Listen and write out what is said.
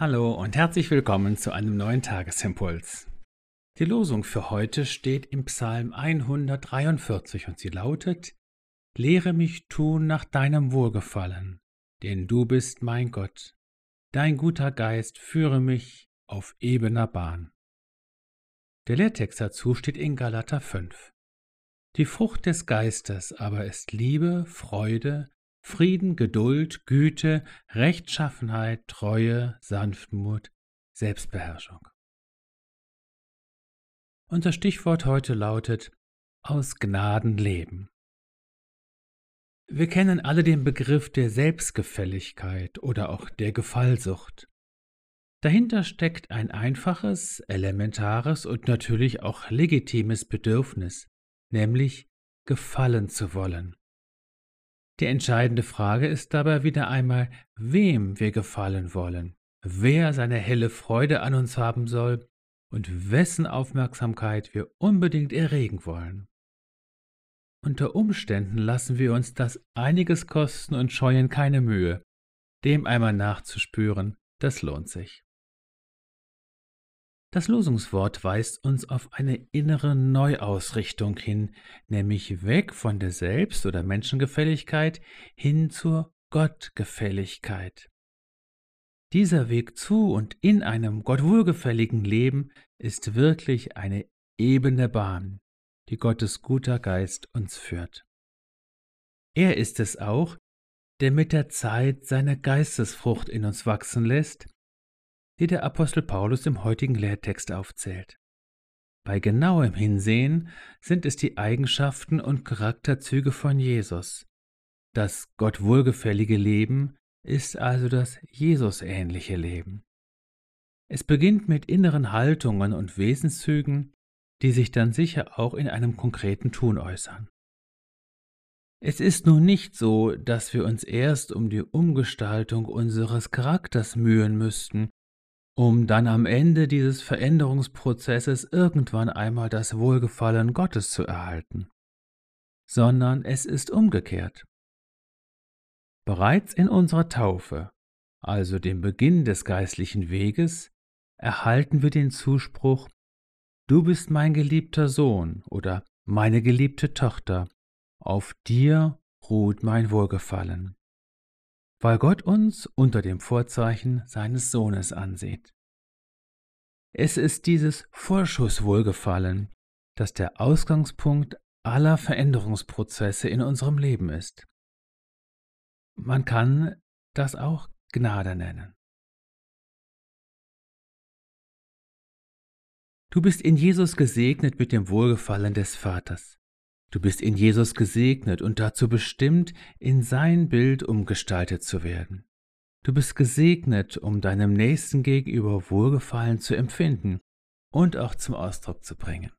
Hallo und herzlich willkommen zu einem neuen Tagesimpuls. Die Losung für heute steht im Psalm 143 und sie lautet: Lehre mich tun nach deinem Wohlgefallen, denn du bist mein Gott. Dein guter Geist führe mich auf ebener Bahn. Der Lehrtext dazu steht in Galater 5. Die Frucht des Geistes aber ist Liebe, Freude, Frieden, Geduld, Güte, Rechtschaffenheit, Treue, Sanftmut, Selbstbeherrschung. Unser Stichwort heute lautet aus Gnaden leben. Wir kennen alle den Begriff der Selbstgefälligkeit oder auch der Gefallsucht. Dahinter steckt ein einfaches, elementares und natürlich auch legitimes Bedürfnis, nämlich gefallen zu wollen. Die entscheidende Frage ist dabei wieder einmal, wem wir gefallen wollen, wer seine helle Freude an uns haben soll und wessen Aufmerksamkeit wir unbedingt erregen wollen. Unter Umständen lassen wir uns das einiges kosten und scheuen keine Mühe. Dem einmal nachzuspüren, das lohnt sich. Das Losungswort weist uns auf eine innere Neuausrichtung hin, nämlich weg von der Selbst- oder Menschengefälligkeit hin zur Gottgefälligkeit. Dieser Weg zu und in einem Gott wohlgefälligen Leben ist wirklich eine ebene Bahn, die Gottes guter Geist uns führt. Er ist es auch, der mit der Zeit seine Geistesfrucht in uns wachsen lässt, die der Apostel Paulus im heutigen Lehrtext aufzählt. Bei genauem Hinsehen sind es die Eigenschaften und Charakterzüge von Jesus. Das Gott wohlgefällige Leben ist also das Jesusähnliche Leben. Es beginnt mit inneren Haltungen und Wesenszügen, die sich dann sicher auch in einem konkreten Tun äußern. Es ist nun nicht so, dass wir uns erst um die Umgestaltung unseres Charakters mühen müssten, um dann am Ende dieses Veränderungsprozesses irgendwann einmal das Wohlgefallen Gottes zu erhalten, sondern es ist umgekehrt. Bereits in unserer Taufe, also dem Beginn des geistlichen Weges, erhalten wir den Zuspruch Du bist mein geliebter Sohn oder meine geliebte Tochter, auf dir ruht mein Wohlgefallen weil Gott uns unter dem Vorzeichen seines Sohnes ansieht. Es ist dieses Vorschusswohlgefallen, das der Ausgangspunkt aller Veränderungsprozesse in unserem Leben ist. Man kann das auch Gnade nennen. Du bist in Jesus gesegnet mit dem Wohlgefallen des Vaters. Du bist in Jesus gesegnet und dazu bestimmt, in sein Bild umgestaltet zu werden. Du bist gesegnet, um deinem Nächsten gegenüber Wohlgefallen zu empfinden und auch zum Ausdruck zu bringen.